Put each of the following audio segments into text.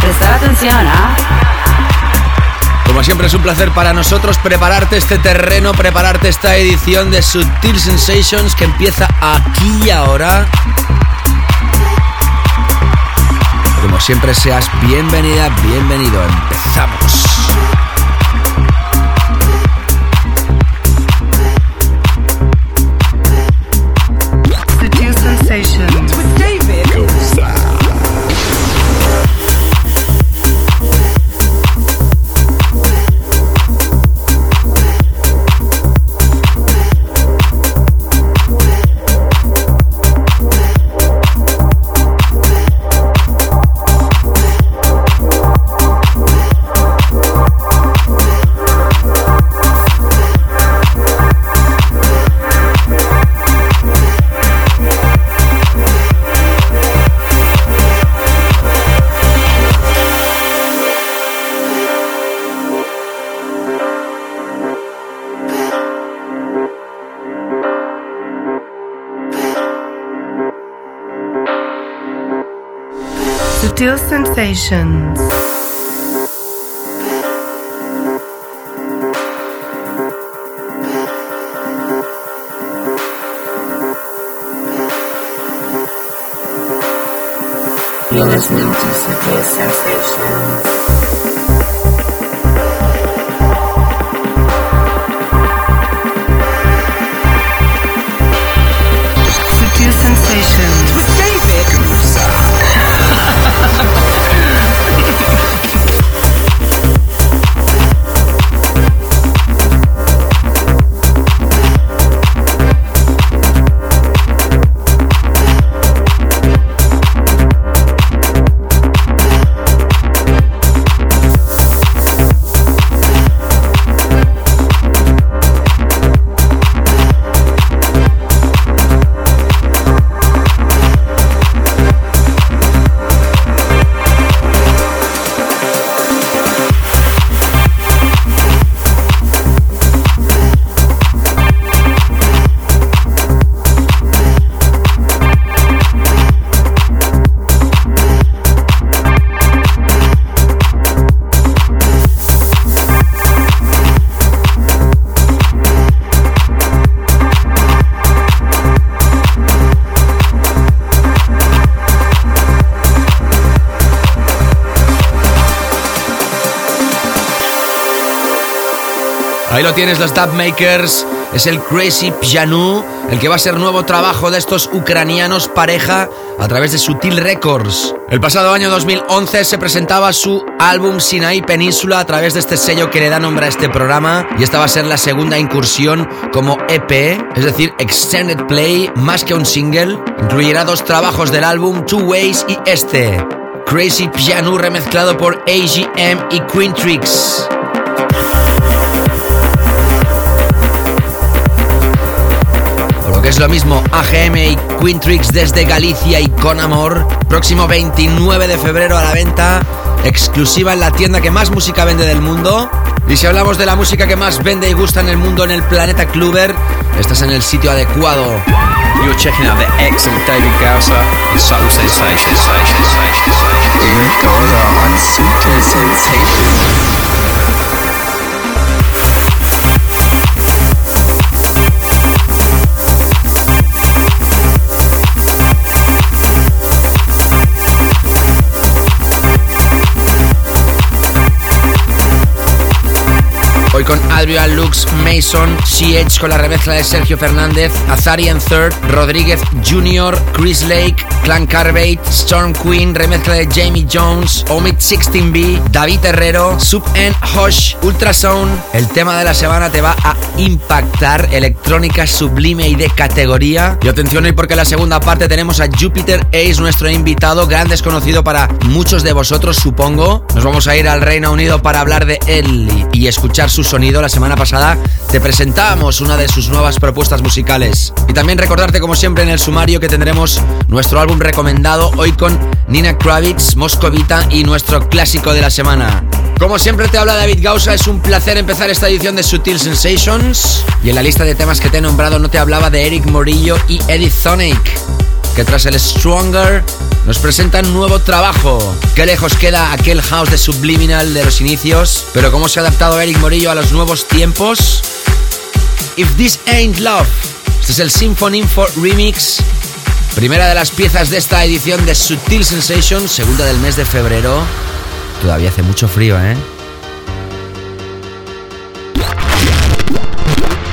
Presta atención, ¿ah? Como siempre es un placer para nosotros prepararte este terreno, prepararte esta edición de Sutil Sensations que empieza aquí y ahora. Como siempre seas bienvenida, bienvenido. Empezamos. Sensations. You're listening to Sutil Ahí lo tienes, los Dub Makers. Es el Crazy Pianu, el que va a ser nuevo trabajo de estos ucranianos pareja a través de Sutil Records. El pasado año 2011 se presentaba su álbum Sinai Península a través de este sello que le da nombre a este programa y esta va a ser la segunda incursión como EP, es decir, Extended Play, más que un single. Incluirá dos trabajos del álbum, Two Ways y este. Crazy Pianu remezclado por AGM y Queen Tricks. Que es lo mismo, AGM y Quintrix desde Galicia y con amor. Próximo 29 de febrero a la venta, exclusiva en la tienda que más música vende del mundo. Y si hablamos de la música que más vende y gusta en el mundo en el planeta Kluber, estás en el sitio adecuado. You're checking out the excellent David and Subtle Sensations. David on Sutil Sensations. Con Adrian Lux, Mason, CH con la remezcla de Sergio Fernández, Azarian Third, Rodríguez Jr., Chris Lake, Clan Carbate, Storm Queen, remezcla de Jamie Jones, Omid 16B, David Herrero, Sub N Hush, Ultrasound. El tema de la semana te va a impactar, electrónica sublime y de categoría. Y atención hoy porque en la segunda parte tenemos a Jupiter Ace, nuestro invitado, gran desconocido para muchos de vosotros, supongo. Nos vamos a ir al Reino Unido para hablar de él y escuchar su sonido. La semana pasada te presentamos una de sus nuevas propuestas musicales. Y también recordarte, como siempre, en el sumario que tendremos nuestro álbum recomendado hoy con Nina Kravitz, Moscovita y nuestro clásico de la semana. Como siempre te habla David Gausa, es un placer empezar esta edición de Sutil Sensations. Y en la lista de temas que te he nombrado no te hablaba de Eric Morillo y Edith Sonic, que tras el Stronger nos presentan nuevo trabajo. Qué lejos queda aquel house de Subliminal de los inicios, pero cómo se ha adaptado Eric Morillo a los nuevos tiempos. If This Ain't Love. Este es el Symphony for Remix. Primera de las piezas de esta edición de Sutil Sensations, segunda del mes de febrero. Todavía hace mucho frío, ¿eh?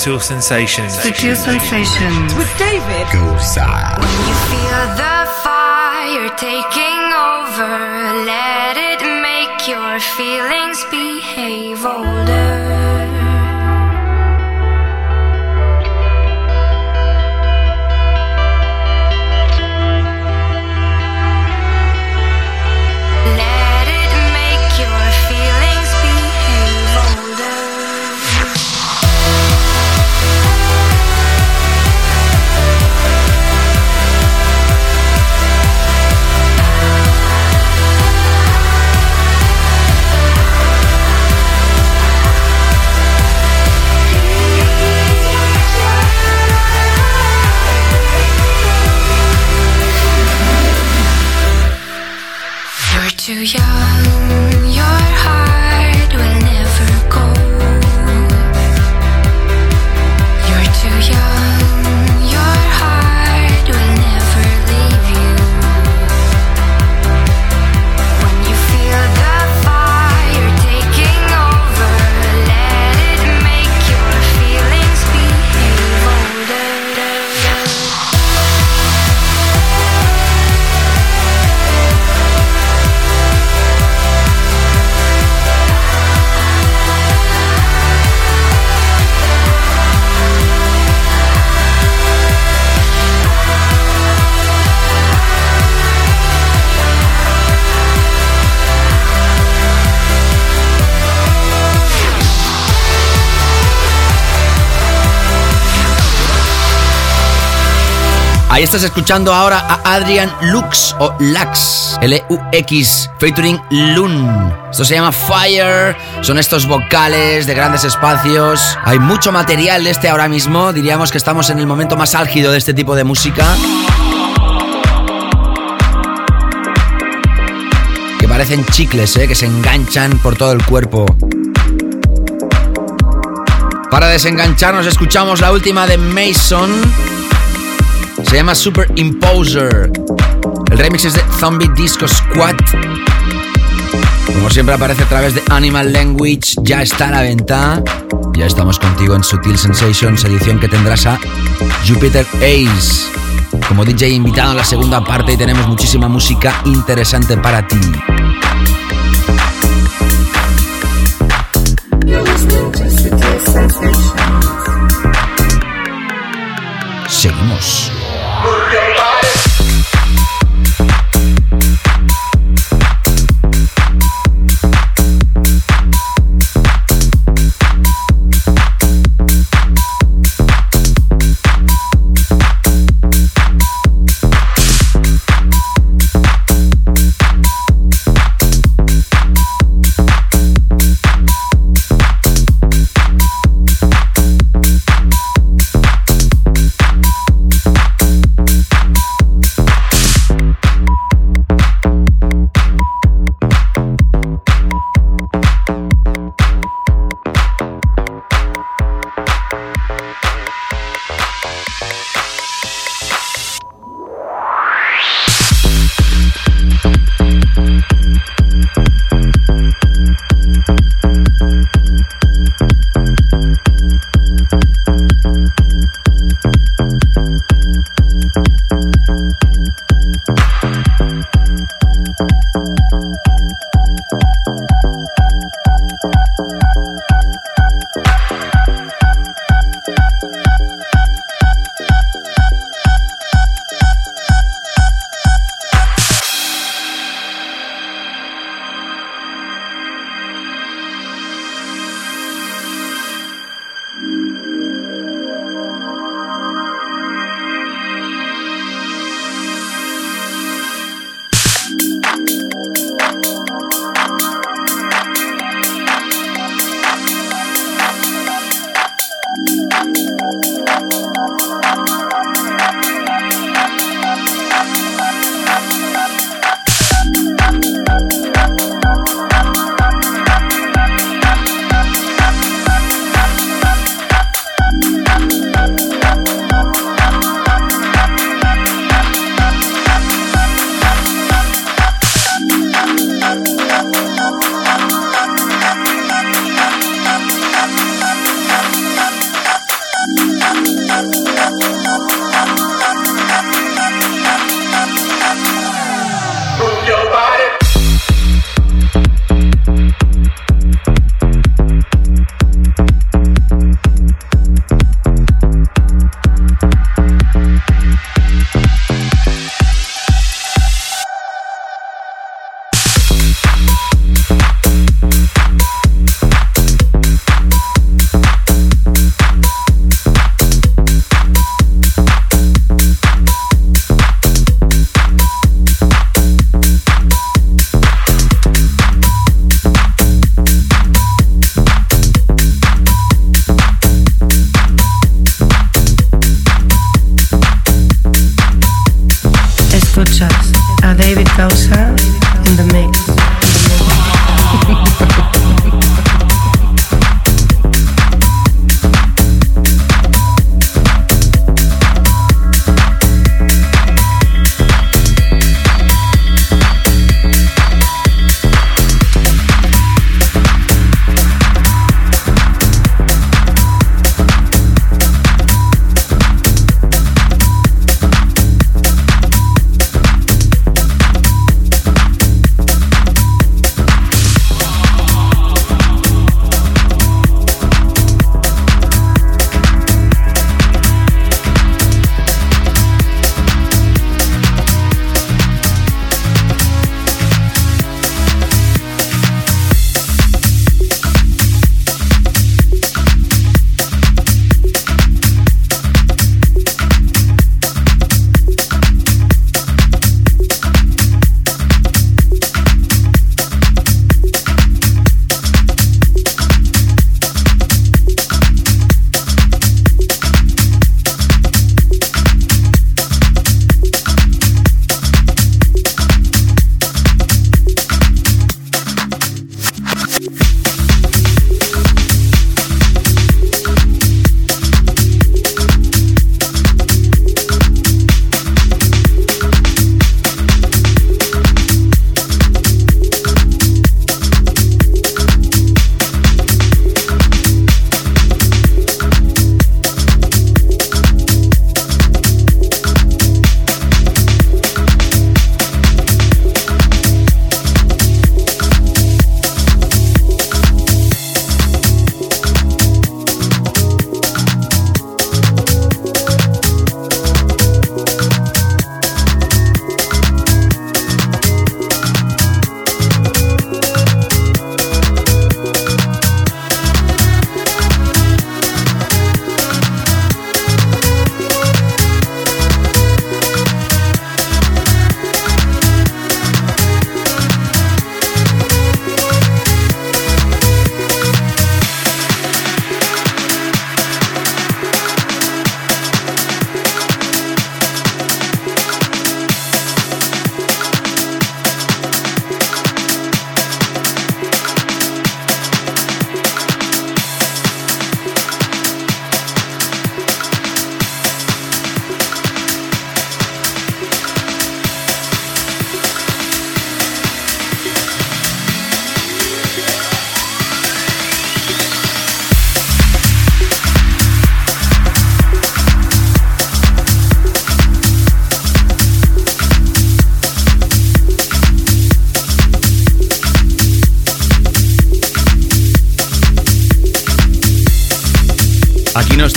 To Sensations. Sutil Sensations. With David When you feel the fire taking over, let it make your feelings to young. Estás escuchando ahora a Adrian Lux o Lux, L-U-X, featuring Lun. Esto se llama Fire, son estos vocales de grandes espacios. Hay mucho material de este ahora mismo, diríamos que estamos en el momento más álgido de este tipo de música. Que parecen chicles, ¿eh? que se enganchan por todo el cuerpo. Para desengancharnos escuchamos la última de Mason. Se llama Super Imposer. El remix es de Zombie Disco Squad. Como siempre aparece a través de Animal Language, ya está a la venta. Ya estamos contigo en Sutil Sensations, edición que tendrás a Jupiter Ace. Como DJ invitado en la segunda parte y tenemos muchísima música interesante para ti. Seguimos.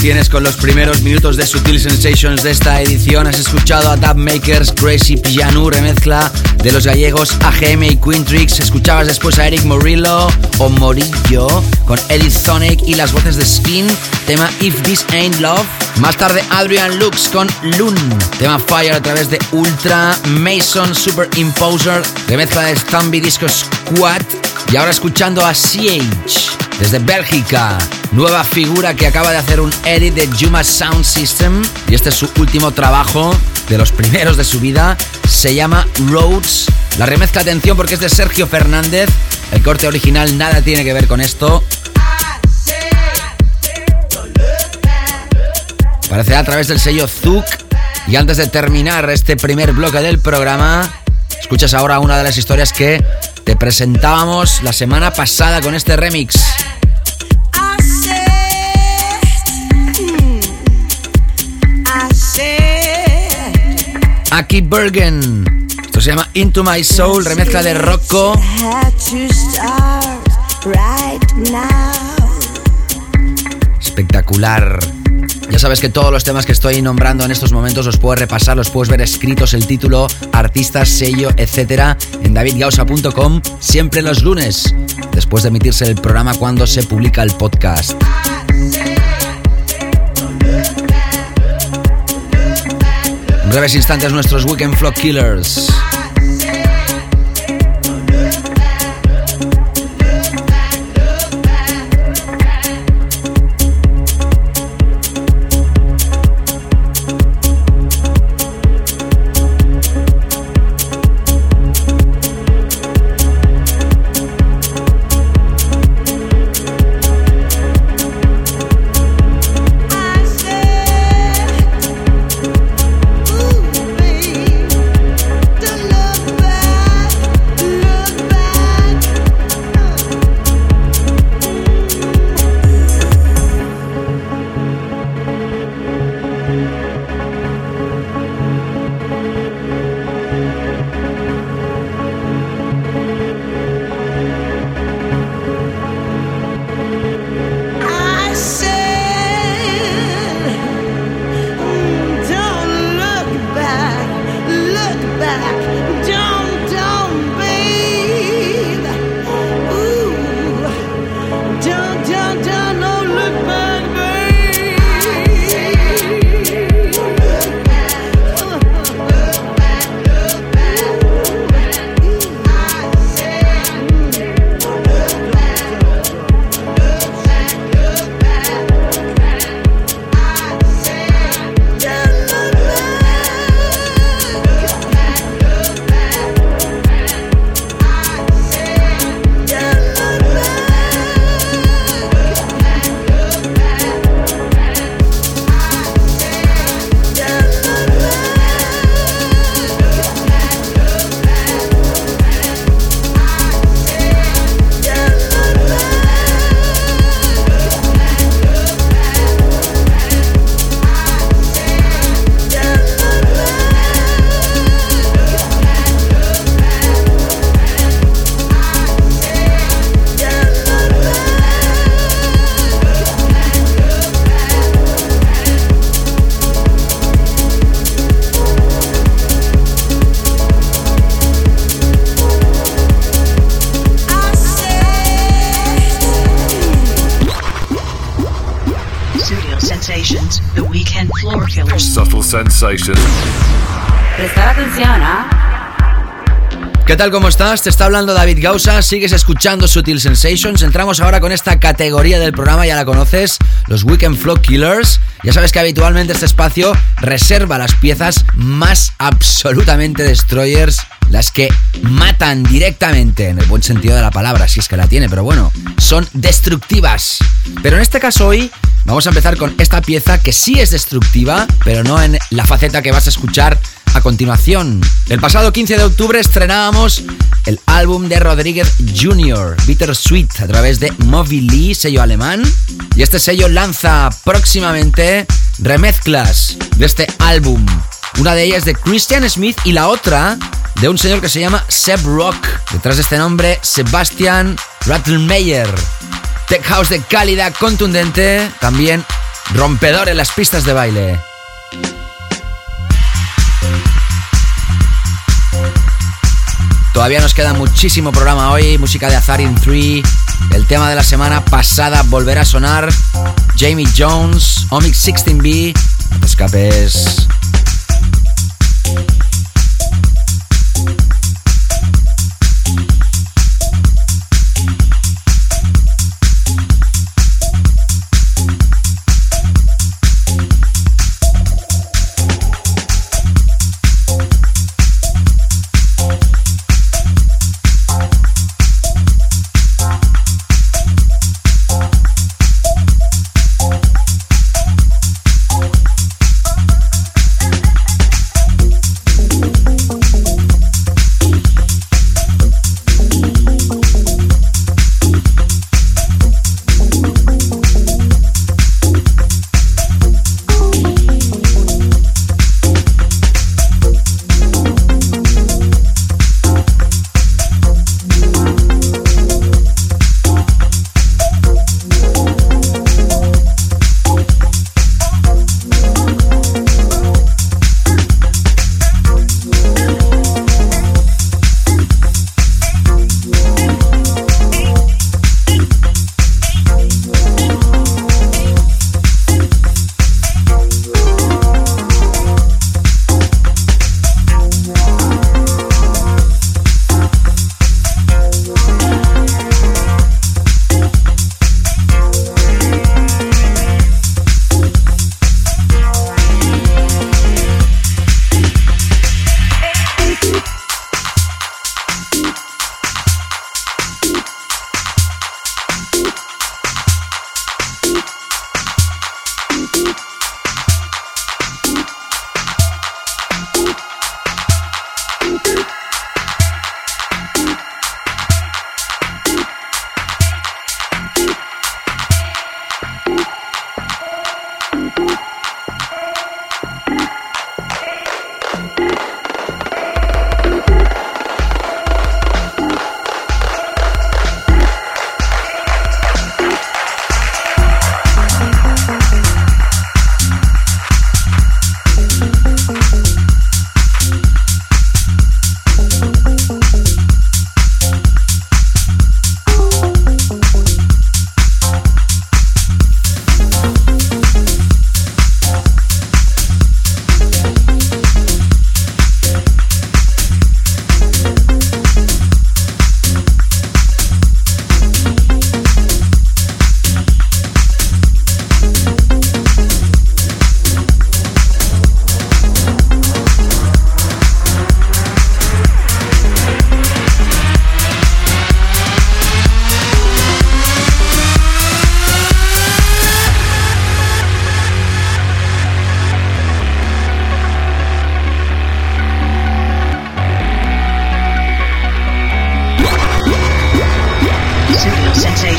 Tienes con los primeros minutos de Sutil Sensations de esta edición. Has escuchado a Dub Makers, Crazy Pianu, remezcla de los gallegos AGM y Quintrix. Escuchabas después a Eric Morillo o Morillo con Edith Sonic y las voces de Skin, tema If This Ain't Love. Más tarde Adrian Lux con Loon, tema Fire a través de Ultra Mason Superimposer, remezcla de Stamby Disco Squad. Y ahora escuchando a CH desde Bélgica, nueva figura que acaba de hacer un edit de Juma Sound System y este es su último trabajo de los primeros de su vida, se llama Roads. La remezcla, atención porque es de Sergio Fernández, el corte original nada tiene que ver con esto. Aparecerá a través del sello Zouk y antes de terminar este primer bloque del programa, escuchas ahora una de las historias que te presentábamos la semana pasada con este remix. Aki Bergen. Esto se llama Into My Soul, remezcla de Rocco. Espectacular. Ya sabes que todos los temas que estoy nombrando en estos momentos los puedes repasar, los puedes ver escritos, el título, artistas, sello, etcétera, en davidgausa.com, siempre los lunes, después de emitirse el programa cuando se publica el podcast. Breves instantes nuestros Weekend Flock Killers. Prestar atención, ¿ah? ¿Qué tal? ¿Cómo estás? Te está hablando David Gausa, sigues escuchando Sutil Sensations. Entramos ahora con esta categoría del programa, ya la conoces, los Weekend Flow Killers. Ya sabes que habitualmente este espacio reserva las piezas más absolutamente destroyers, las que matan directamente, en el buen sentido de la palabra, si es que la tiene, pero bueno, son destructivas. Pero en este caso hoy vamos a empezar con esta pieza que sí es destructiva, pero no en la faceta que vas a escuchar a continuación. El pasado 15 de octubre estrenábamos el álbum de Rodríguez Jr., Bittersweet, a través de Lee, sello alemán. Y este sello lanza próximamente remezclas de este álbum. Una de ellas de Christian Smith y la otra de un señor que se llama Seb Rock. Detrás de este nombre, Sebastian Rattlemeyer. Tech House de calidad contundente, también rompedor en las pistas de baile. Todavía nos queda muchísimo programa hoy, música de Azar in 3. El tema de la semana pasada volverá a sonar. Jamie Jones, Omix 16B. No te escapes.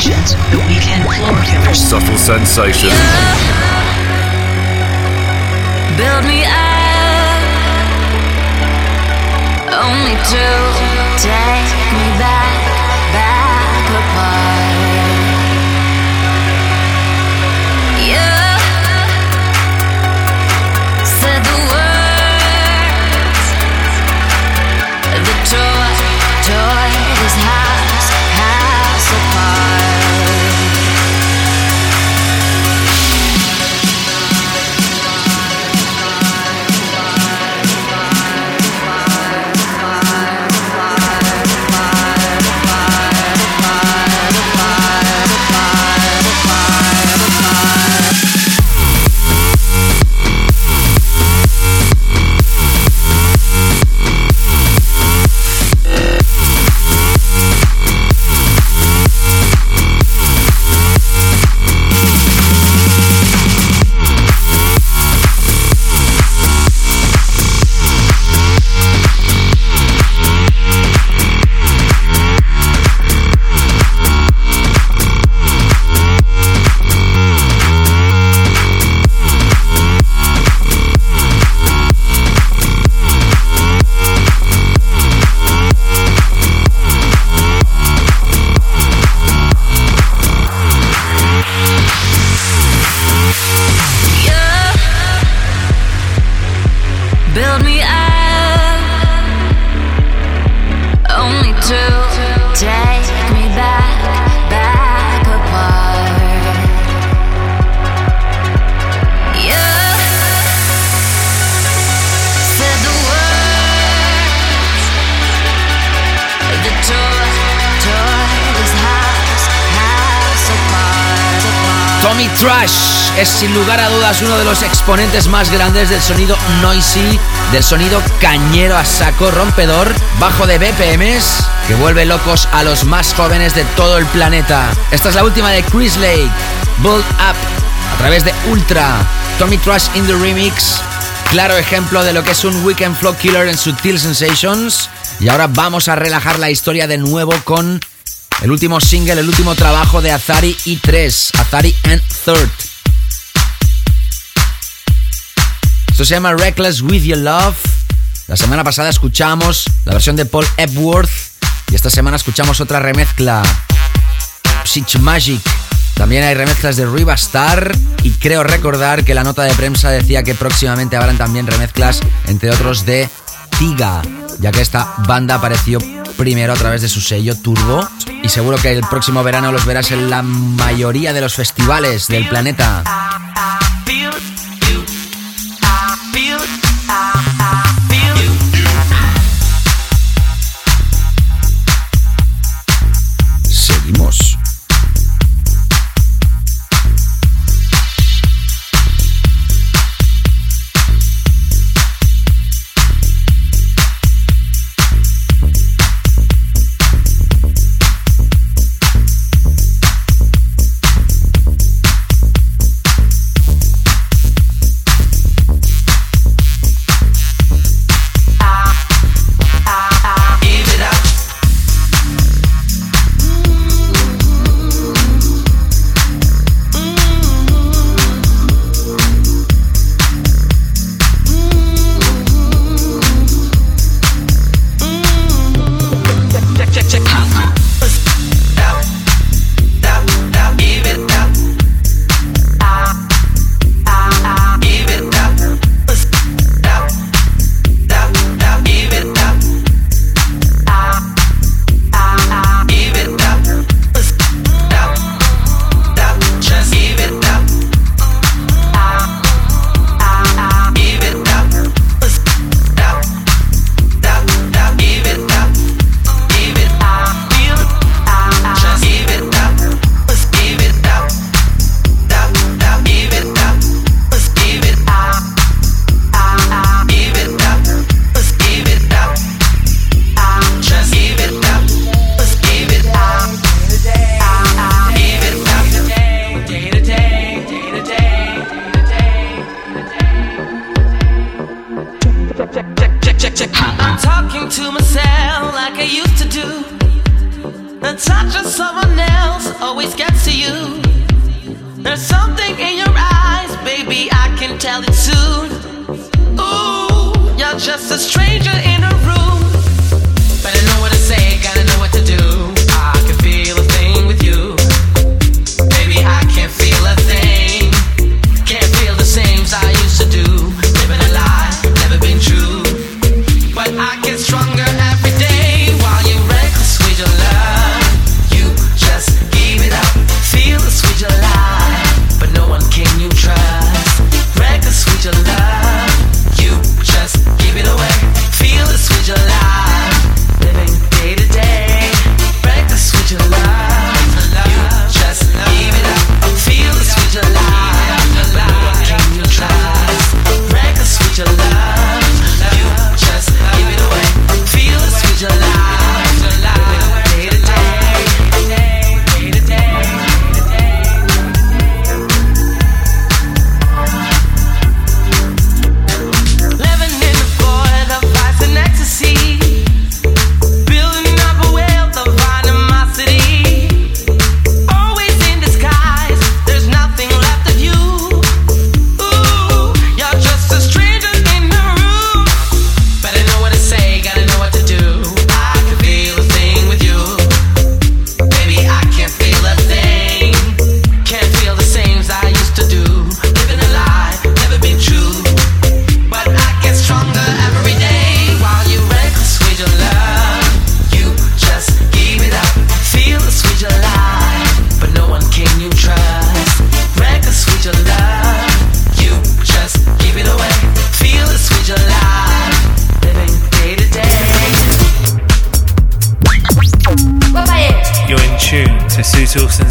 Sensations, the weekend floor killers. Subtle sensation. Build me up, only to take me back es sin lugar a dudas uno de los exponentes más grandes del sonido noisy, del sonido cañero a saco rompedor, bajo de BPMs, que vuelve locos a los más jóvenes de todo el planeta. Esta es la última de Chris Lake, Build Up, a través de Ultra, Tommy Trash in the Remix, claro ejemplo de lo que es un Weekend Flow Killer en Sutil Sensations. Y ahora vamos a relajar la historia de nuevo con el último single, el último trabajo de Azari y 3, Azari and Third. Esto se llama Reckless With Your Love. La semana pasada escuchamos la versión de Paul Epworth y esta semana escuchamos otra remezcla, Psych Magic. También hay remezclas de Riva Star y creo recordar que la nota de prensa decía que próximamente habrán también remezclas, entre otros de Tiga, ya que esta banda apareció primero a través de su sello Turbo y seguro que el próximo verano los verás en la mayoría de los festivales del planeta.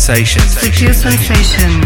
Sensations. Sutil Sensations.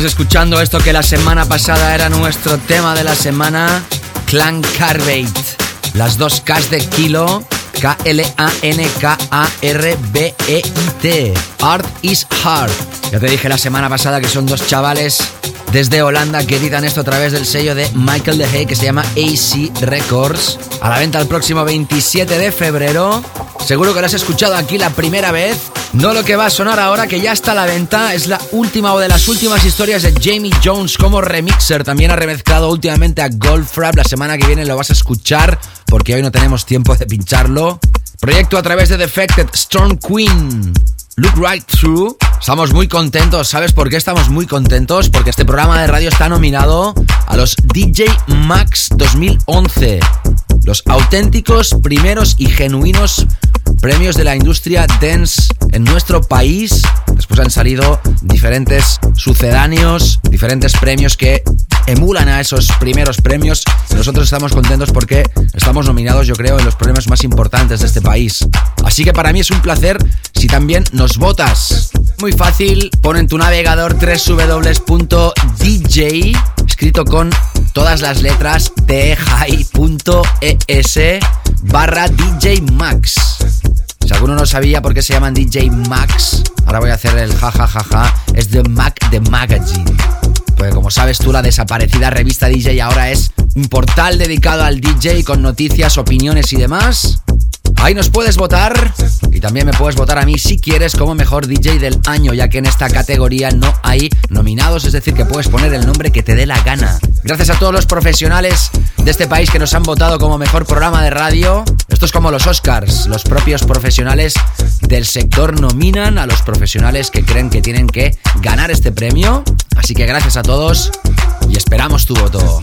Escuchando esto que la semana pasada era nuestro tema de la semana, Clan Carbate. Las dos Ks de kilo, K-L-A-N-K-A-R-B-E-I-T. Art is Hard. Ya te dije la semana pasada que son dos chavales desde Holanda que editan esto a través del sello de Michael de Hey que se llama AC Records. A la venta el próximo 27 de febrero. Seguro que lo has escuchado aquí la primera vez. No lo que va a sonar ahora, que ya está a la venta, es la última o de las últimas historias de Jamie Jones como remixer. También ha remezclado últimamente a Goldfrapp. La semana que viene lo vas a escuchar porque hoy no tenemos tiempo de pincharlo. Proyecto a través de Defected Storm Queen. Look Right Through. Estamos muy contentos. ¿Sabes por qué estamos muy contentos? Porque este programa de radio está nominado a los DJ Max 2011. Los auténticos, primeros y genuinos premios de la industria dance en nuestro país. Después han salido diferentes sucedáneos, diferentes premios que emulan a esos primeros premios. Nosotros estamos contentos porque estamos nominados, yo creo, en los premios más importantes de este país. Así que para mí es un placer si también nos votas. Muy fácil, pon en tu navegador www.dj, escrito con todas las letras thehigh.es barra DJ Max. Si alguno no sabía por qué se llaman DJ Max, ahora voy a hacer el jajajaja, es de Mac de Magazine. Porque como sabes tú, la desaparecida revista DJ ahora es un portal dedicado al DJ con noticias, opiniones y demás. Ahí nos puedes votar y también me puedes votar a mí si quieres como mejor DJ del año, ya que en esta categoría no hay nominados, es decir, que puedes poner el nombre que te dé la gana. Gracias a todos los profesionales de este país que nos han votado como mejor programa de radio. Esto es como los Oscars, los propios profesionales del sector nominan a los profesionales que creen que tienen que ganar este premio. Así que gracias a todos y esperamos tu voto.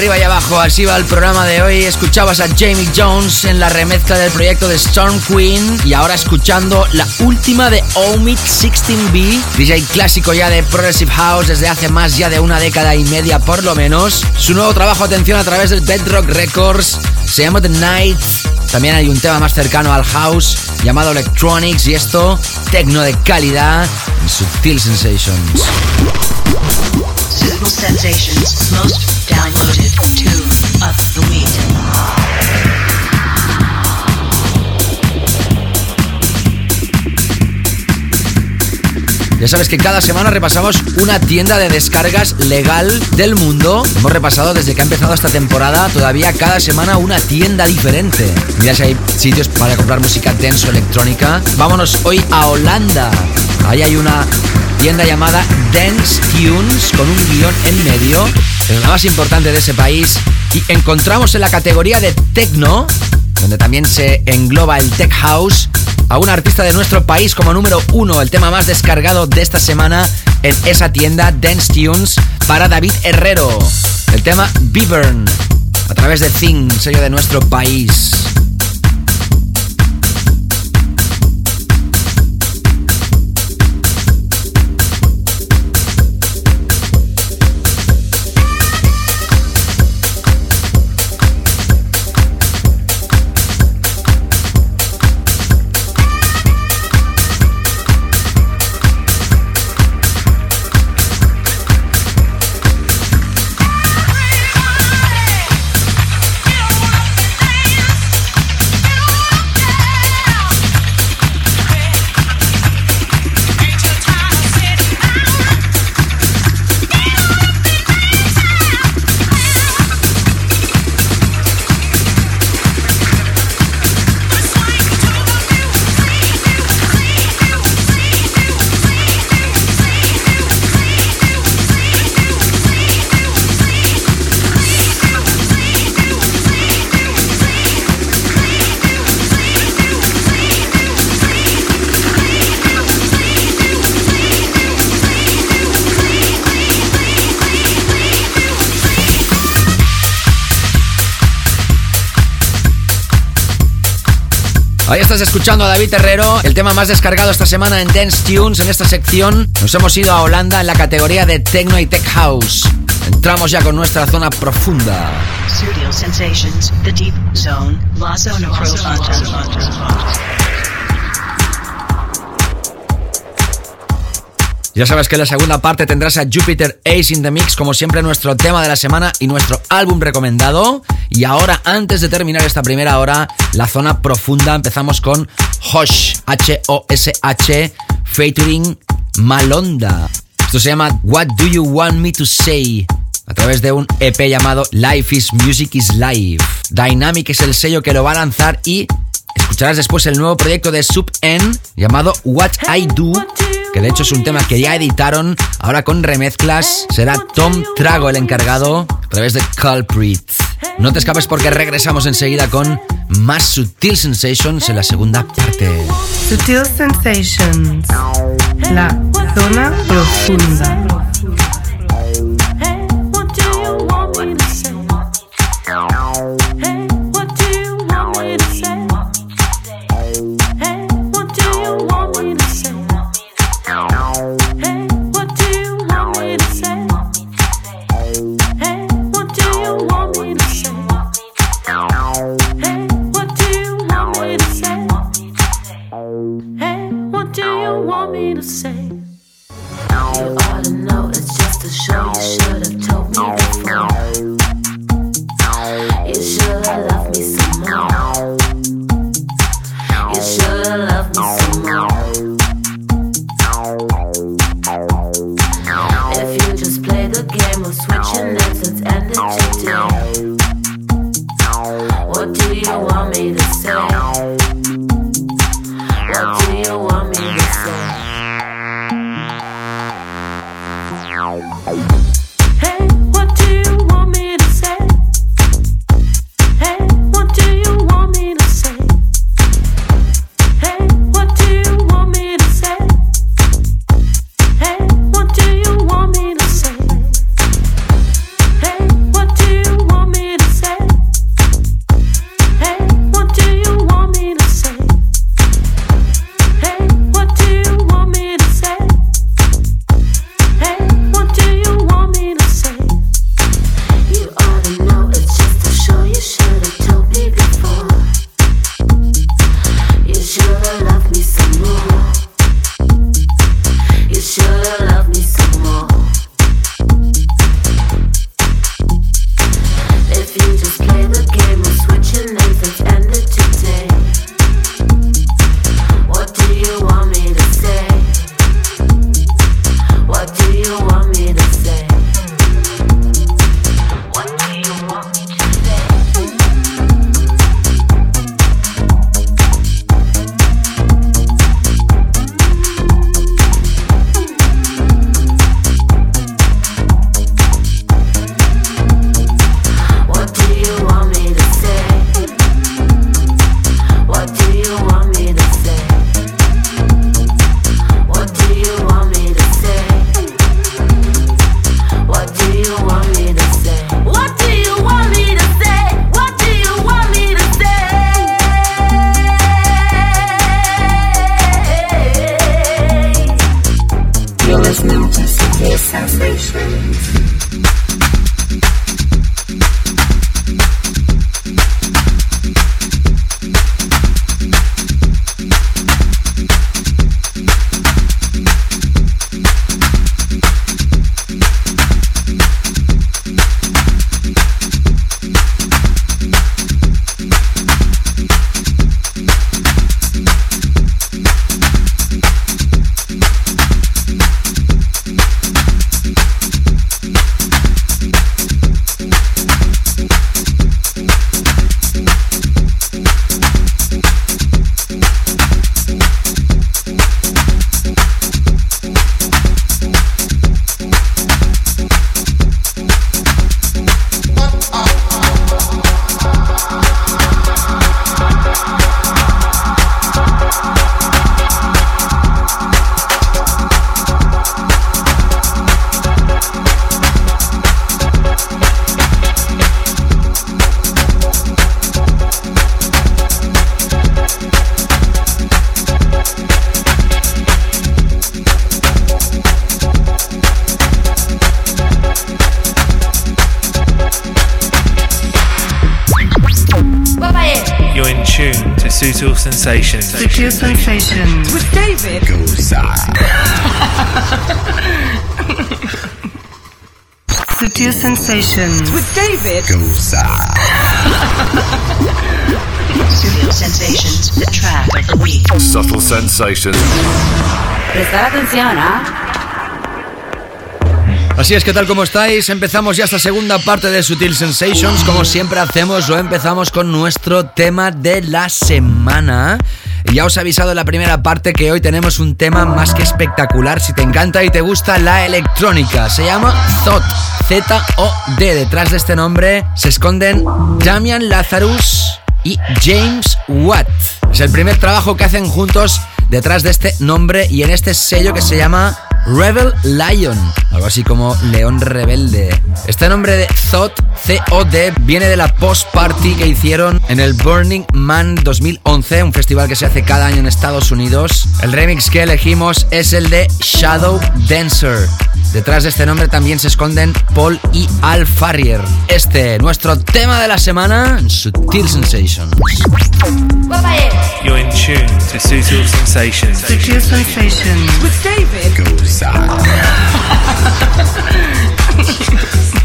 Arriba y abajo, así va el programa de hoy. Escuchabas a Jamie Jones en la remezcla del proyecto de Storm Queen y ahora escuchando la última de Omid 16B, DJ clásico ya de Progressive House desde hace más ya de una década y media por lo menos. Su nuevo trabajo, atención, a través del Bedrock Records, se llama The Night. También hay un tema más cercano al house llamado Electronics y esto, tecno de calidad en Subtil Sensations. Suitable Sensations most downloaded Ya sabes que cada semana repasamos una tienda de descargas legal del mundo. Hemos repasado desde que ha empezado esta temporada, todavía cada semana una tienda diferente. Ya si hay sitios para comprar música dance o electrónica. Vámonos hoy a Holanda. Ahí hay una tienda llamada Dance Tunes con un guion en medio. Es la más importante de ese país. Y encontramos en la categoría de techno, donde también se engloba el tech house, a un artista de nuestro país como número uno, el tema más descargado de esta semana en esa tienda Dance Tunes para David Herrero. El tema Bivern, a través de Thing, sello de nuestro país. Ahí estás escuchando a David Herrero, el tema más descargado esta semana en Dance Tunes. En esta sección nos hemos ido a Holanda en la categoría de Techno y Tech House. Entramos ya con nuestra zona profunda. Sutil Sensations, The Deep Zone, La Zona Profunda. Ya sabes que en la segunda parte tendrás a Jupiter Ace in the Mix, como siempre, nuestro tema de la semana y nuestro álbum recomendado. Y ahora, antes de terminar esta primera hora, la zona profunda, empezamos con Hosh, H-O-S-H, featuring Malonda. Esto se llama What Do You Want Me to Say? A través de un EP llamado Life is Music is Life. Dynamic es el sello que lo va a lanzar y escucharás después el nuevo proyecto de Sub N llamado What I Do que de hecho es un tema que ya editaron, ahora con remezclas. Será Tom Trago el encargado a través de Culprit. No te escapes porque regresamos enseguida con más Sutil Sensations en la segunda parte. Sutil Sensations. La zona profunda. you say. You ought to know it's just a show. You should have told me before. You should have loved me some more. You should have loved me some more. If you just play the game of switching names, it's ended today. What do you want me to say? Tchau. Sensations. Sutil Sensations. With David Sutil Sensations. with David Studio Sensations, the track of the week. Subtle sensations. Prestar atención, ¿ah? Así es que tal como estáis, empezamos ya esta segunda parte de Sutil Sensations. Como siempre hacemos, lo empezamos con nuestro tema de la semana. Y ya os he avisado en la primera parte que hoy tenemos un tema más que espectacular. Si te encanta y te gusta la electrónica, se llama Thought. Z-O-D. Detrás de este nombre se esconden Damian Lazarus y James Watt. Es el primer trabajo que hacen juntos detrás de este nombre y en este sello que se llama Rebel Lion, algo así como León Rebelde. Este nombre de Thought, C-O-D, viene de la post-party que hicieron en el Burning Man 2011, un festival que se hace cada año en Estados Unidos. El remix que elegimos es el de Shadow Dancer. Detrás de este nombre también se esconden Paul y Al Farrier. Este, nuestro tema de la semana, Sutil Sensations. You're in tune to Sutil Sensations. Sutil Sensations. with David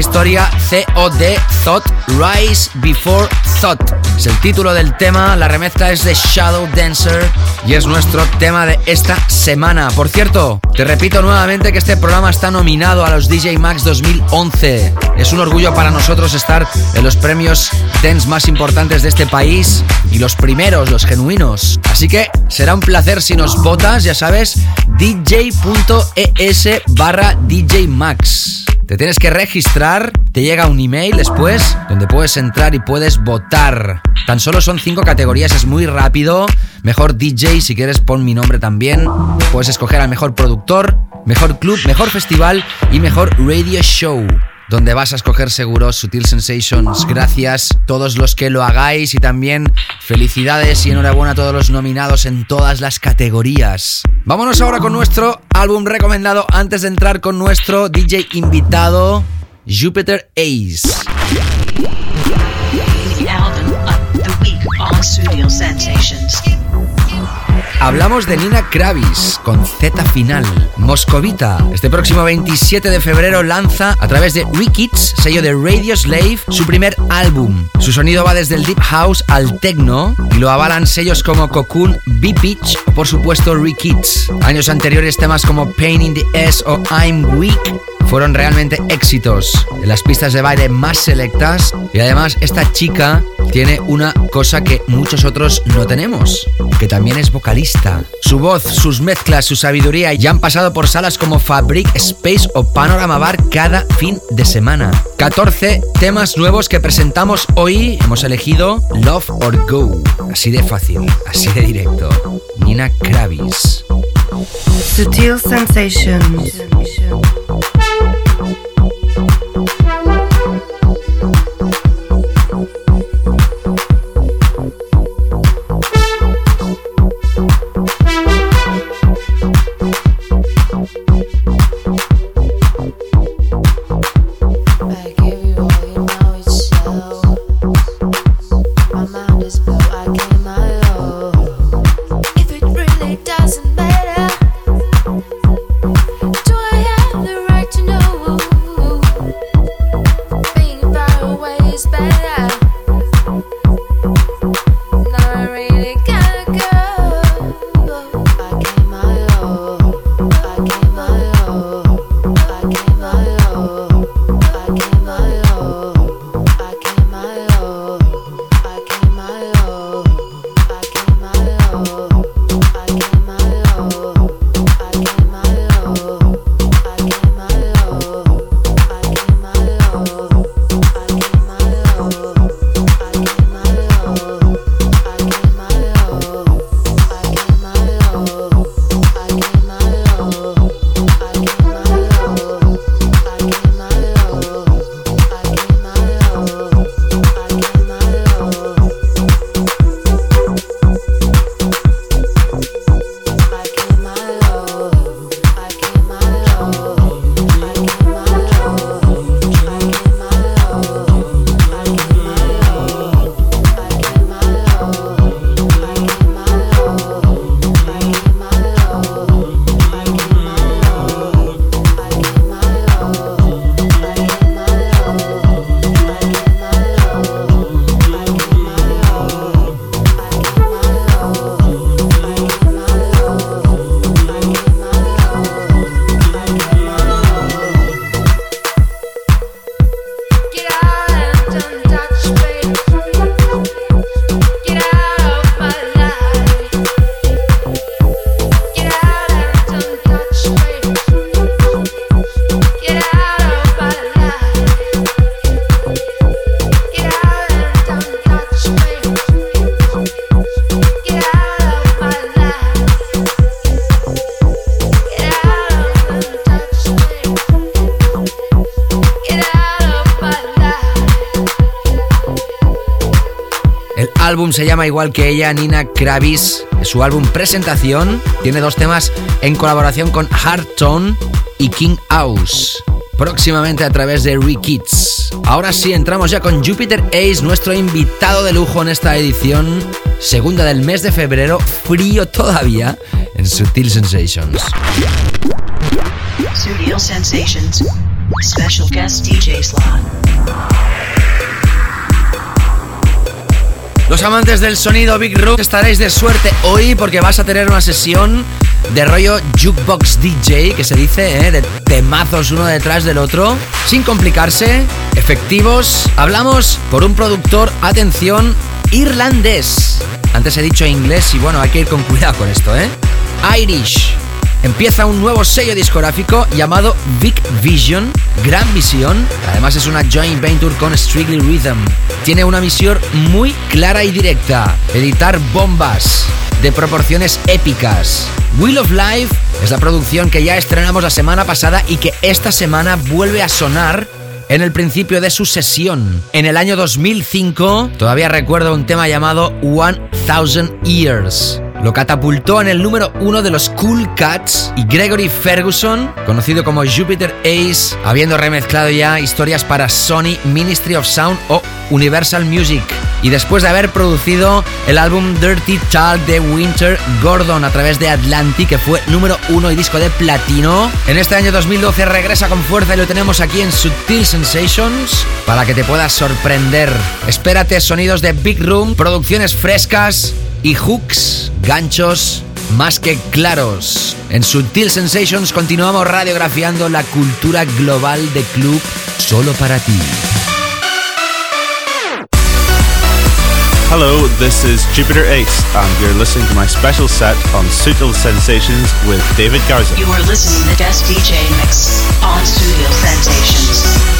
historia. COD Thought Rise Before Thought. Es el título del tema. La remezcla es de Shadow Dancer y es nuestro tema de esta semana. Por cierto, te repito nuevamente que este programa está nominado a los DJ Max 2011. Es un orgullo para nosotros estar en los premios dance más importantes de este país y los primeros, los genuinos. Así que será un placer si nos votas, ya sabes, dj.es barra DJ Max. Te tienes que registrar, te llega un email después donde puedes entrar y puedes votar. Tan solo son cinco categorías, es muy rápido. Mejor DJ, si quieres pon mi nombre también. Puedes escoger al mejor productor, mejor club, mejor festival y mejor radio show donde vas a escoger seguro Sutil Sensations. Gracias a todos los que lo hagáis y también felicidades y enhorabuena a todos los nominados en todas las categorías. Vámonos ahora con nuestro álbum recomendado antes de entrar con nuestro DJ invitado, Jupiter Ace. Hablamos de Nina Kravis con Z final. Moscovita. Este próximo 27 de febrero lanza a través de Rikids, sello de Radio Slave, su primer álbum. Su sonido va desde el deep house al techno y lo avalan sellos como Cocoon, B-Pitch o por supuesto Rikids. Años anteriores temas como Pain in the S o I'm Weak fueron realmente éxitos en las pistas de baile más selectas y además esta chica tiene una cosa que muchos otros no tenemos, que también es vocalista. Su voz, sus mezclas, su sabiduría ya han pasado por salas como Fabric Space o Panorama Bar cada fin de semana. 14 temas nuevos que presentamos hoy. Hemos elegido Love or Go. Así de fácil, así de directo. Nina Kravis. Sutil sensations. Álbum se llama igual que ella, Nina Kravis. Su álbum Presentación. Tiene dos temas en colaboración con Hardtone y King House. Próximamente a través de Kids. Ahora sí, entramos ya con Jupiter Ace, nuestro invitado de lujo en esta edición. Segunda del mes de febrero, frío todavía, en Sutil Sensations. Studio Sensations. Special guest DJ slot. Los amantes del sonido Big Room estaréis de suerte hoy porque vas a tener una sesión de rollo jukebox DJ, que se dice, ¿eh? de temazos uno detrás del otro, sin complicarse, efectivos. Hablamos por un productor, atención, irlandés. Antes he dicho inglés y bueno, hay que ir con cuidado con esto, ¿eh? Irish. Empieza un nuevo sello discográfico llamado Big Vision, Gran Visión. Además es una joint venture con Strictly Rhythm. Tiene una misión muy clara y directa, editar bombas de proporciones épicas. Wheel of Life es la producción que ya estrenamos la semana pasada y que esta semana vuelve a sonar en el principio de su sesión. En el año 2005, todavía recuerdo un tema llamado One Thousand Years. Lo catapultó en el número uno de los Cool Cats y Gregory Ferguson, conocido como Jupiter Ace, habiendo remezclado ya historias para Sony Ministry of Sound o Universal Music. Y después de haber producido el álbum Dirty Talk de Winter Gordon a través de Atlantic, que fue número uno y disco de platino, en este año 2012 regresa con fuerza y lo tenemos aquí en Subtil Sensations para que te puedas sorprender. Espérate sonidos de Big Room, producciones frescas y hooks, ganchos más que claros. En Subtil Sensations continuamos radiografiando la cultura global de club solo para ti. Hello, this is Jupiter Ace, and you're listening to my special set on Sutil Sensations with David Garza. You are listening to guest DJ mix on Studio Sensations.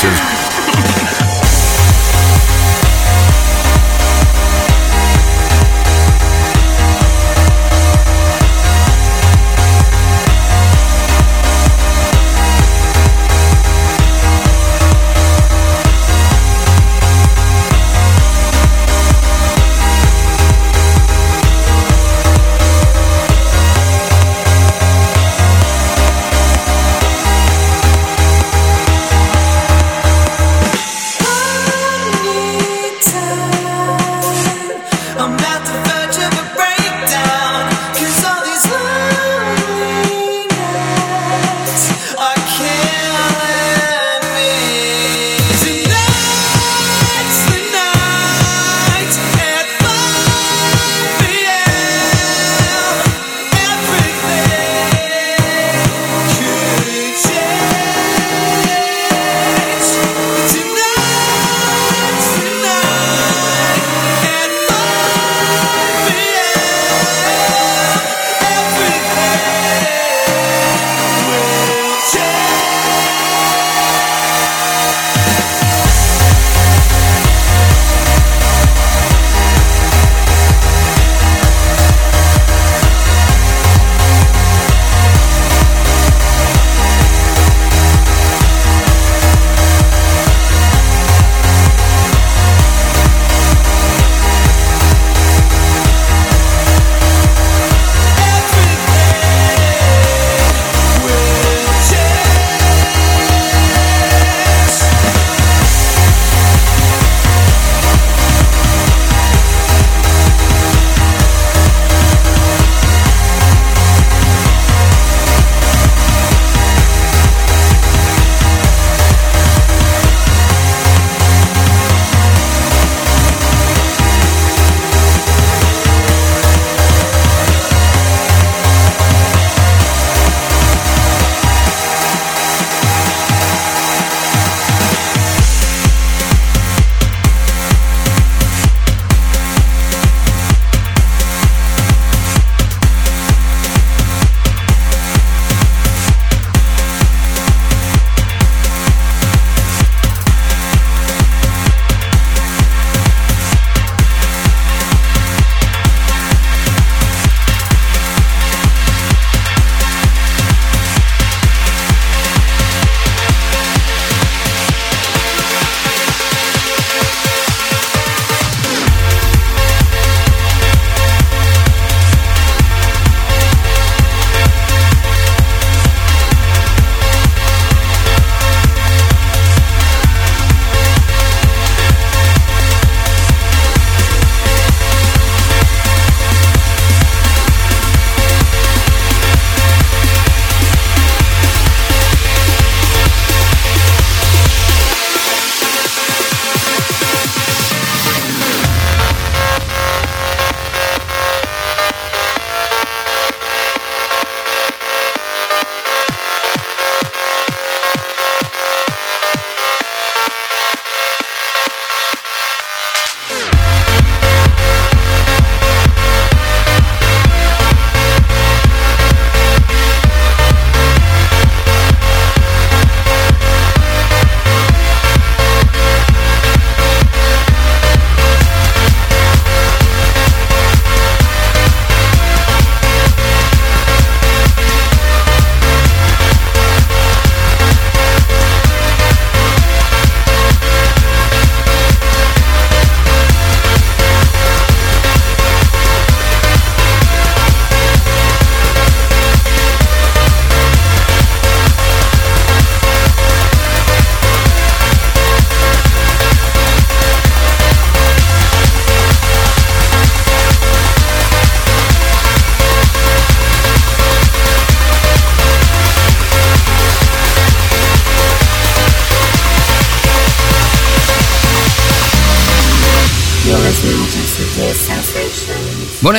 To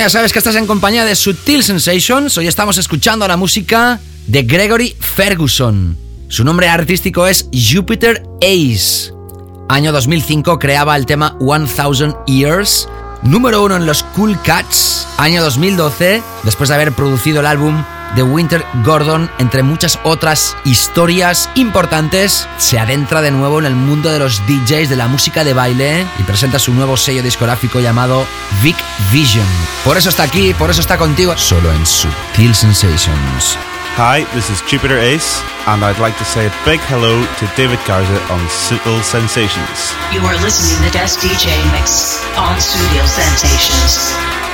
ya sabes que estás en compañía de Sutil Sensations. Hoy estamos escuchando la música de Gregory Ferguson. Su nombre artístico es Jupiter Ace. Año 2005 creaba el tema 1000 Years, número uno en los Cool Cats. Año 2012, después de haber producido el álbum de Winter Gordon, entre muchas otras historias importantes, se adentra de nuevo en el mundo de los DJs de la música de baile y presenta su nuevo sello discográfico llamado Vic Vision. Por eso está aquí, por eso está contigo, solo en Sutil Sensations. Hi, this is Jupiter Ace, and I'd like to say a big hello to David Garza on Subtle Sensations. You are listening to Guest DJ Mix on Studio Sensations.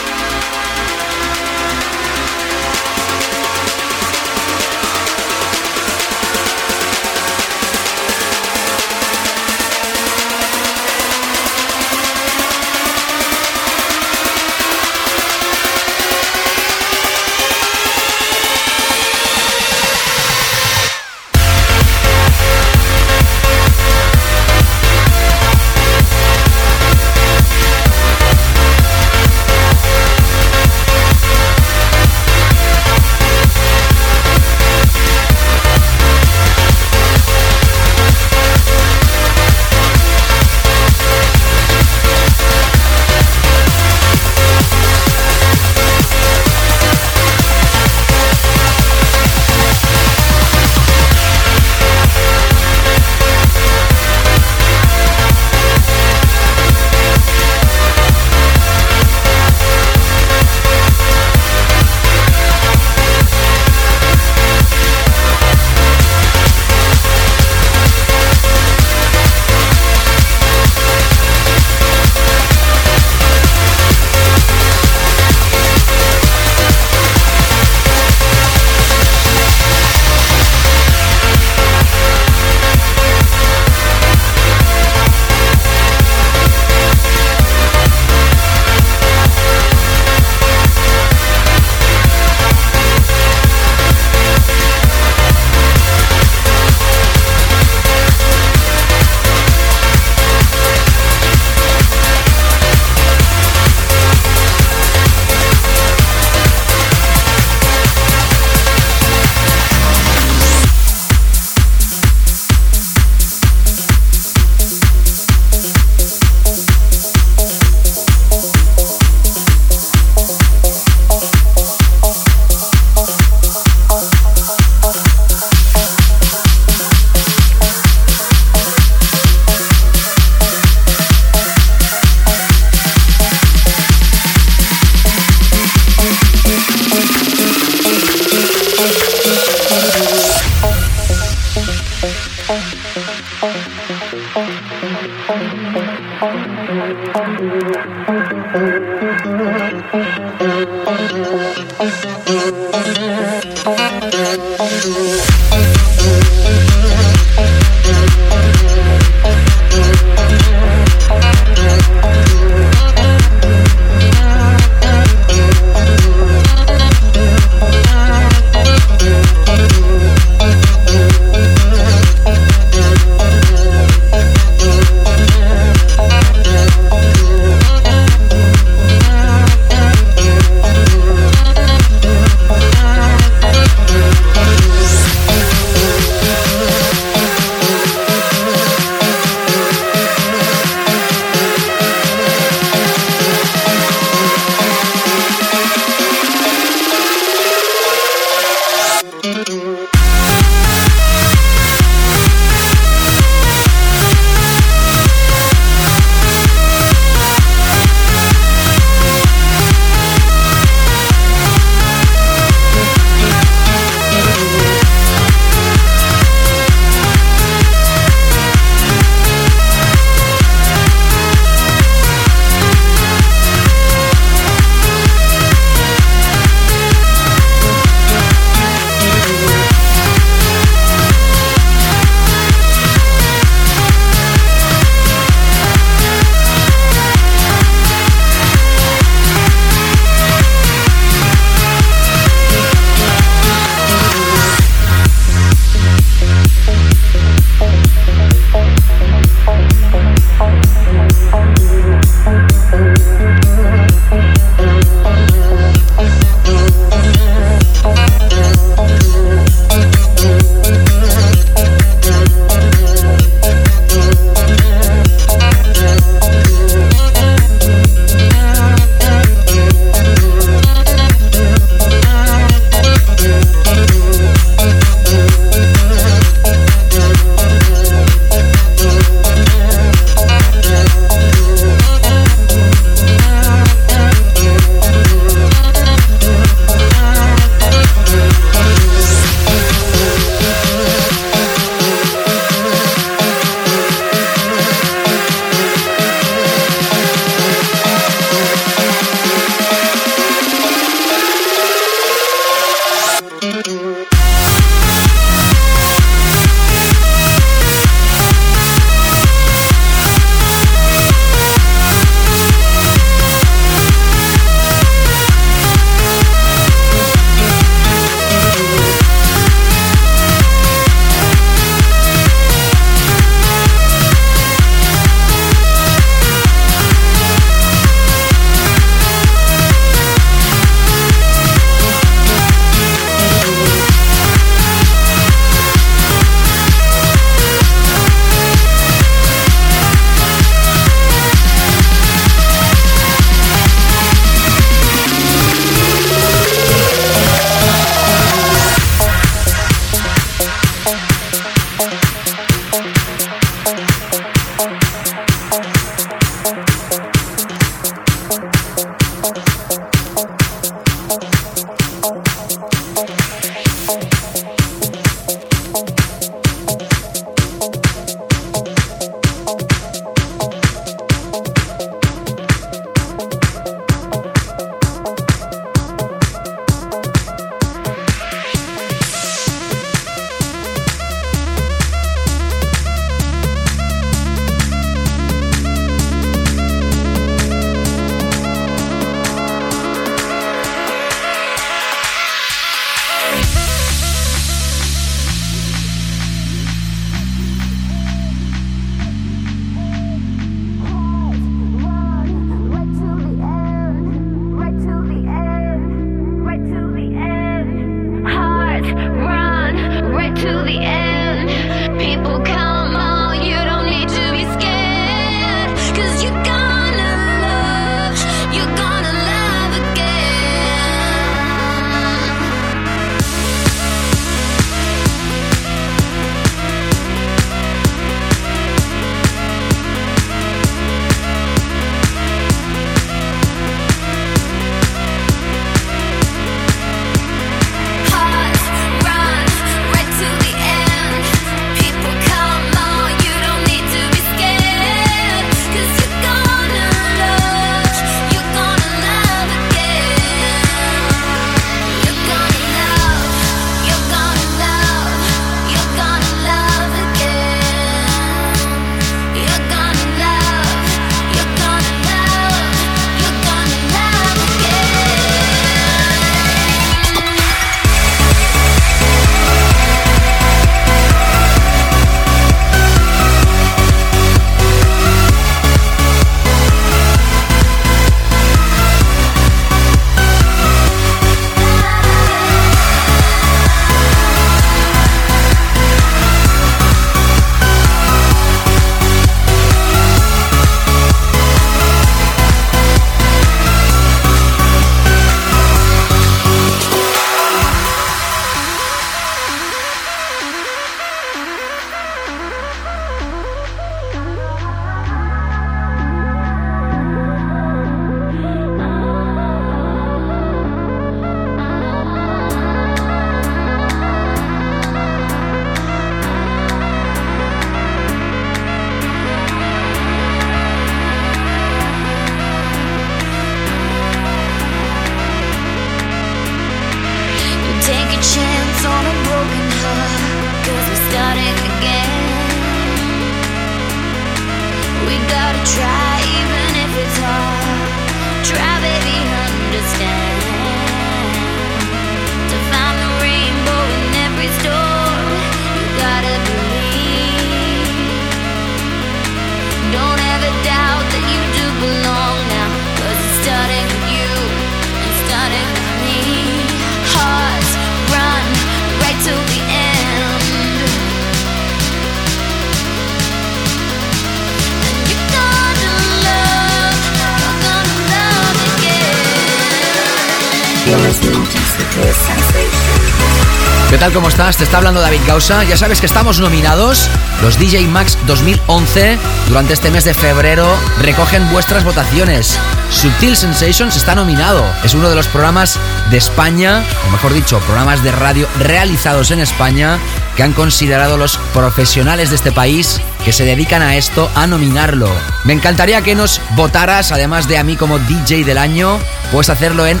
Te está hablando David Gausa. Ya sabes que estamos nominados. Los DJ Max 2011 durante este mes de febrero recogen vuestras votaciones. Sutil Sensations está nominado. Es uno de los programas de España, o mejor dicho, programas de radio realizados en España que han considerado los profesionales de este país que se dedican a esto a nominarlo. Me encantaría que nos votaras, además de a mí como DJ del año, puedes hacerlo en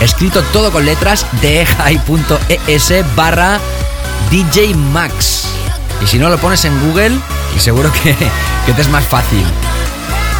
escrito todo con letras, dejai.es barra DJ Max. Y si no lo pones en Google, y seguro que, que te es más fácil.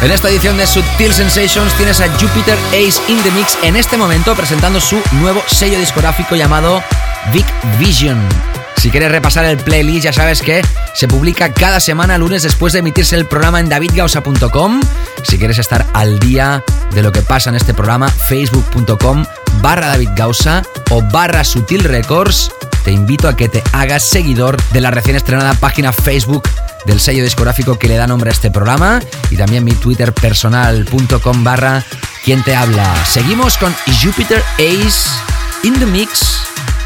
En esta edición de Subtil Sensations tienes a Jupiter Ace in the Mix en este momento presentando su nuevo sello discográfico llamado Big Vision. Si quieres repasar el playlist ya sabes que se publica cada semana lunes después de emitirse el programa en davidgausa.com. Si quieres estar al día de lo que pasa en este programa, facebook.com barra davidgausa o barra sutil records. Te invito a que te hagas seguidor de la recién estrenada página Facebook del sello discográfico que le da nombre a este programa y también mi twitter personal.com barra quien te habla. Seguimos con Jupiter Ace in the Mix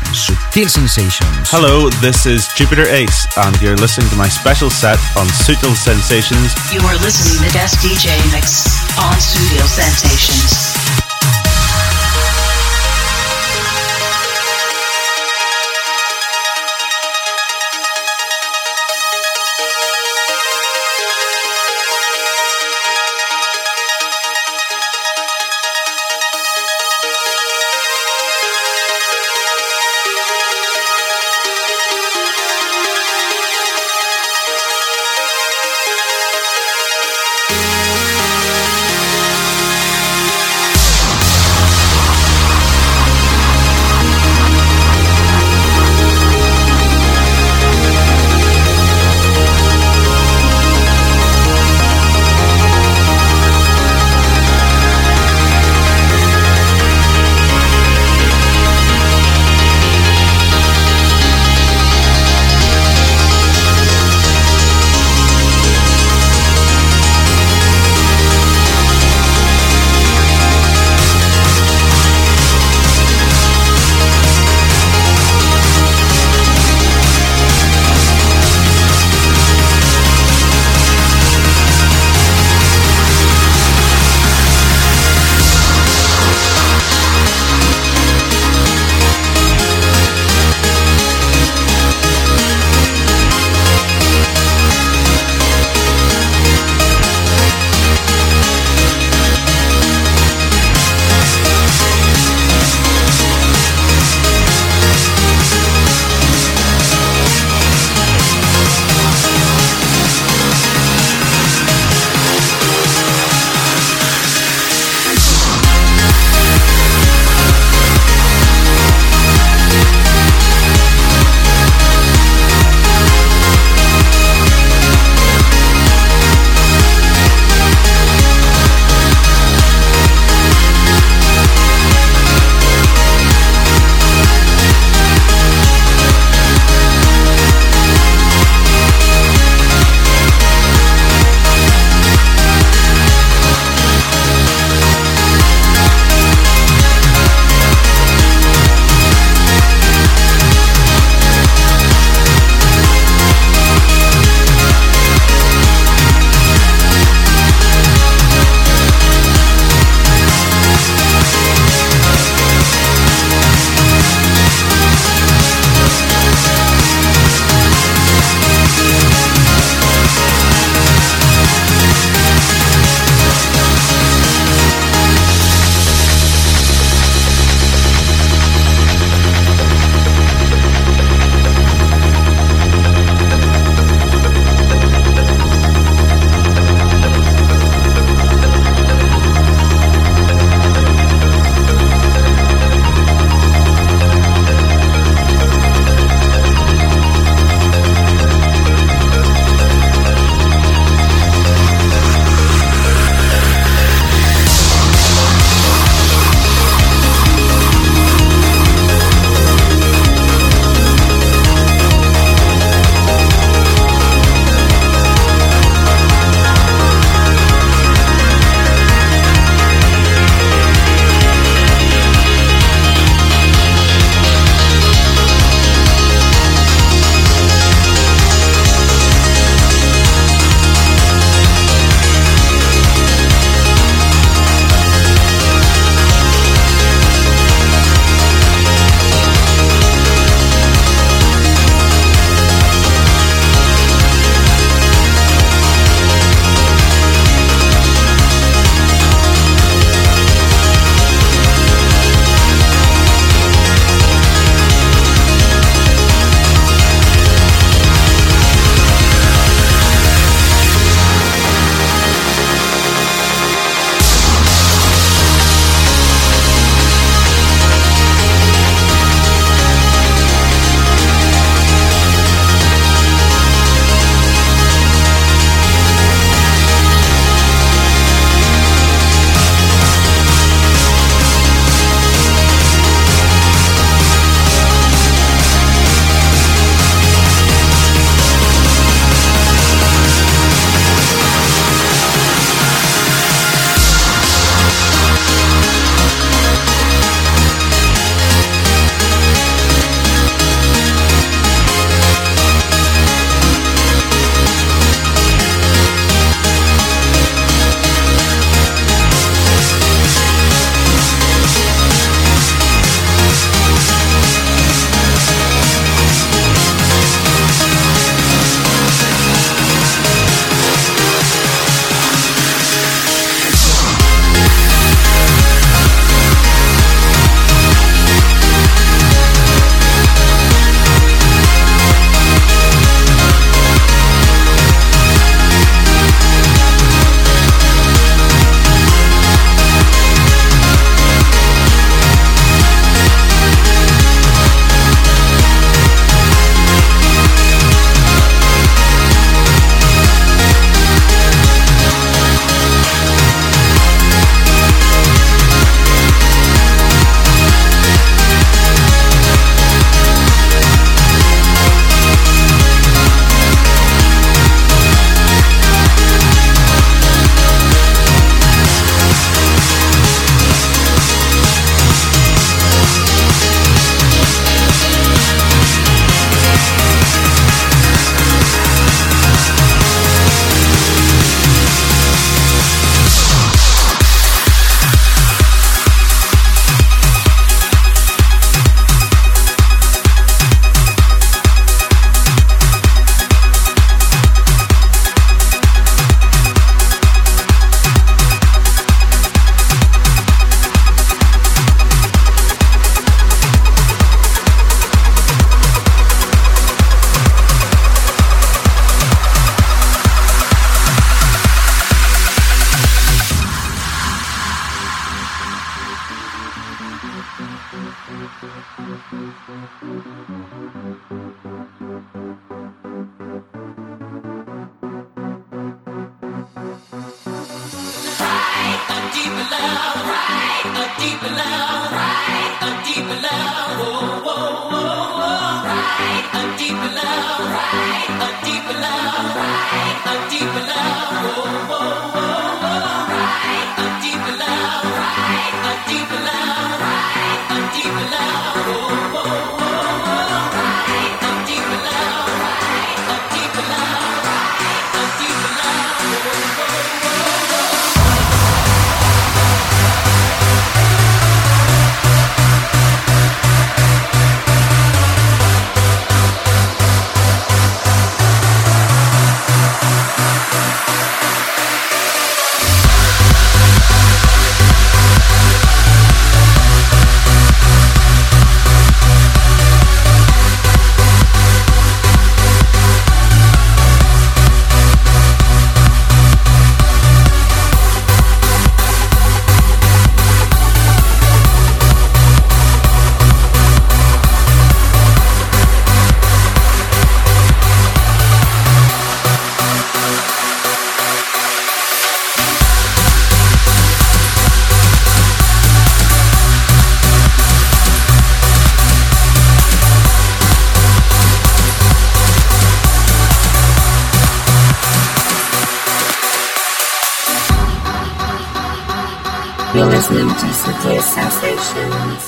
en Subtil Sensations. Hello, this is Jupiter Ace, and you're listening to my special set on Sutil Sensations. You are listening to the Guest DJ Mix on Studio Sensations.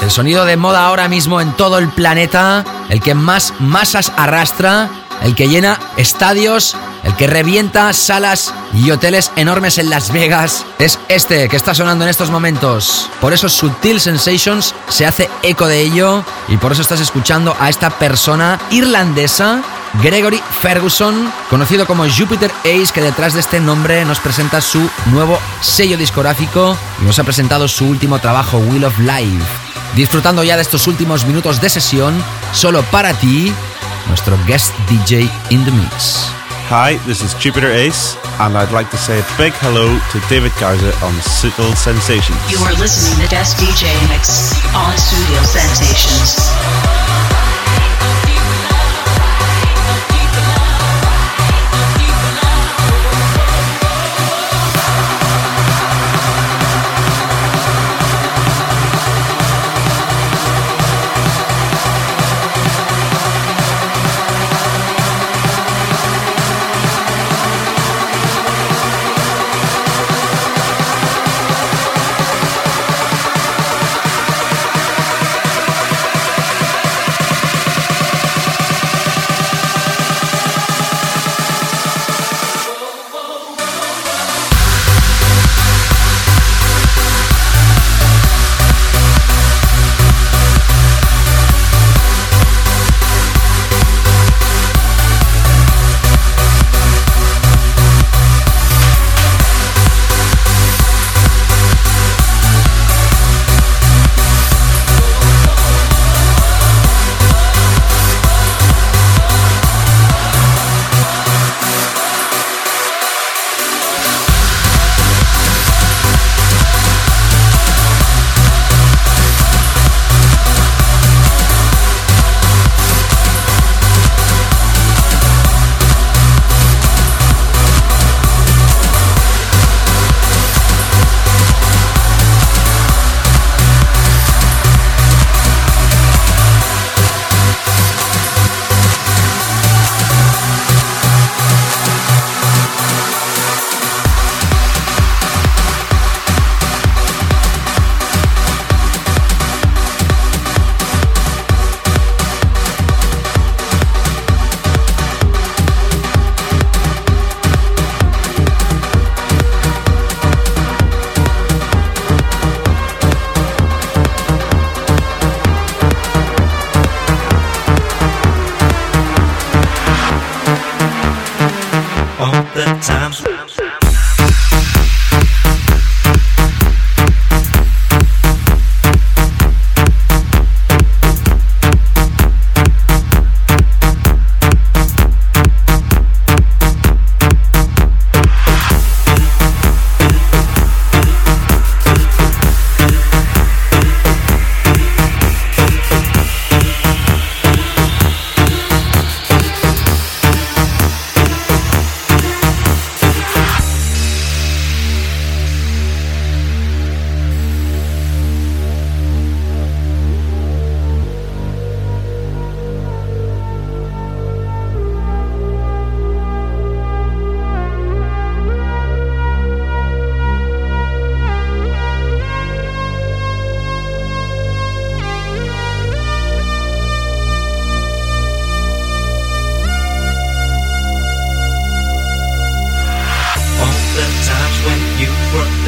El sonido de moda ahora mismo en todo el planeta, el que más masas arrastra, el que llena estadios, el que revienta salas y hoteles enormes en Las Vegas, es este que está sonando en estos momentos. Por eso Sutil Sensations se hace eco de ello y por eso estás escuchando a esta persona irlandesa Gregory Ferguson, conocido como Jupiter Ace, que detrás de este nombre nos presenta su nuevo sello discográfico nos ha presentado su último trabajo, Wheel of Life. Disfrutando ya de estos últimos minutos de sesión, solo para ti, nuestro guest DJ in the mix. Hi, this is Jupiter Ace, and I'd like to say a big hello to David Garza on Subtle Sensations. You are listening to Guest DJ Mix on Studio Sensations.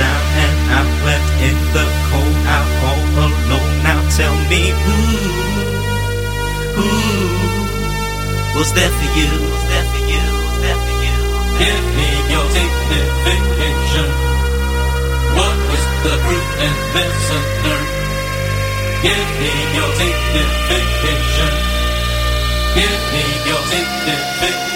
Down and out left in the cold, out all alone. Now tell me who, who was there for you? Was there for you? Was there for you? Give me your signification. What is the fruit and listener? Give me your signification. Give me your signification.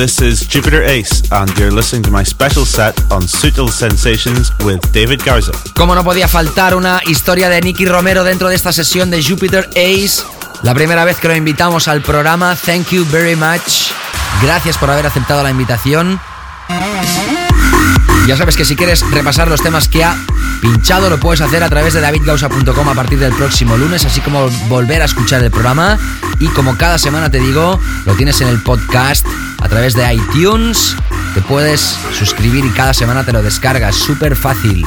This is Jupiter Ace, and you're listening to my special set on Sutil Sensations with David Garza. Como no podía faltar una historia de Nicky Romero dentro de esta sesión de Jupiter Ace. La primera vez que lo invitamos al programa. Thank you very much. Gracias por haber aceptado la invitación. Ya sabes que si quieres repasar los temas que ha pinchado, lo puedes hacer a través de davidgausa.com a partir del próximo lunes, así como volver a escuchar el programa. Y como cada semana te digo, lo tienes en el podcast a través de iTunes. Te puedes suscribir y cada semana te lo descargas. Súper fácil.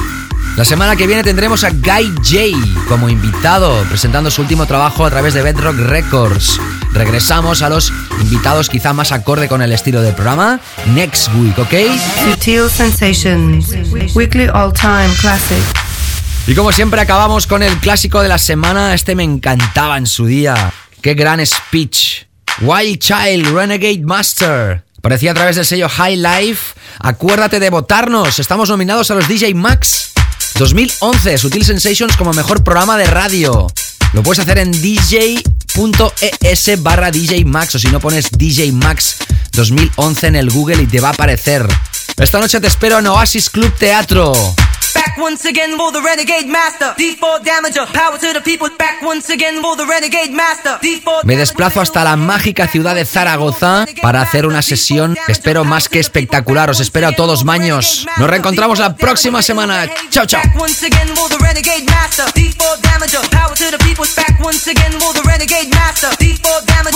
La semana que viene tendremos a Guy J como invitado, presentando su último trabajo a través de Bedrock Records. Regresamos a los invitados quizá más acorde con el estilo del programa next week, ¿ok? Sutil Sensations, weekly all-time classic. Y como siempre acabamos con el clásico de la semana, este me encantaba en su día. Qué gran speech. Wild Child Renegade Master. Aparecía a través del sello High Life. Acuérdate de votarnos. Estamos nominados a los DJ Max 2011, Sutil Sensations como mejor programa de radio. Lo puedes hacer en dj.es barra DJ Max o si no pones DJ Max 2011 en el Google y te va a aparecer. Esta noche te espero en Oasis Club Teatro. Back once again for the renegade master. D4 damager, power to the people. Back once again for the renegade master. D4 Me desplazo hasta la mágica ciudad de Zaragoza para hacer una sesión, espero más que espectacular. Os espero a todos maños. Nos reencontramos la próxima semana. Chao, chao. Back once again for the renegade master. D4 damager, power to the people. Back once again for the renegade master. D4 damage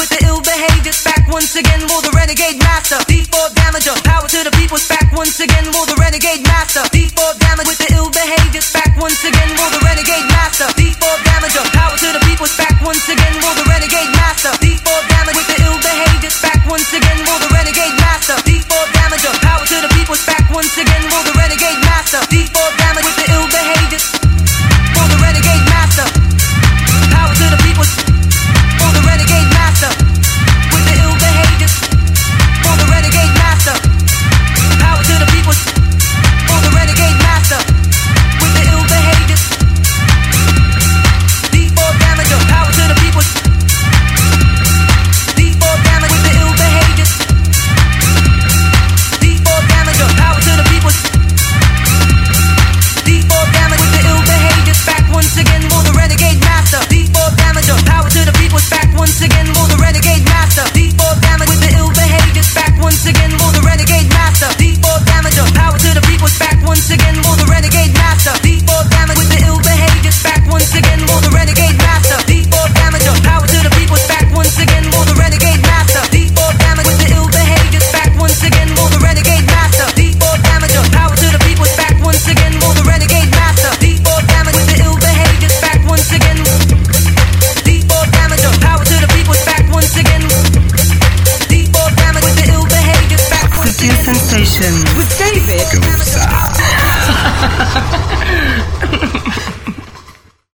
with the ill behavior. Back once again for the renegade master. D4 damager, power to the people. Back once again. Will the renegade master default damage with the ill behaviors back once again? Will the renegade master default damage? Power to the people's back once again. Will the renegade master default damage with the ill behaviors back once again? Will the renegade master default damage? Power to the people's back once again. Will the renegade master default damage with the ill behaviors? Will the renegade master power to the people's? Once again, will the renegade master. Default damage with the ill behaviors. Back once again, will the renegade master. Default damage, power to the people's. Back once again, will the renegade master. Default damage with the ill behaviors. Back once again, will the renegade master. Sutil Sensations. With David. Goza.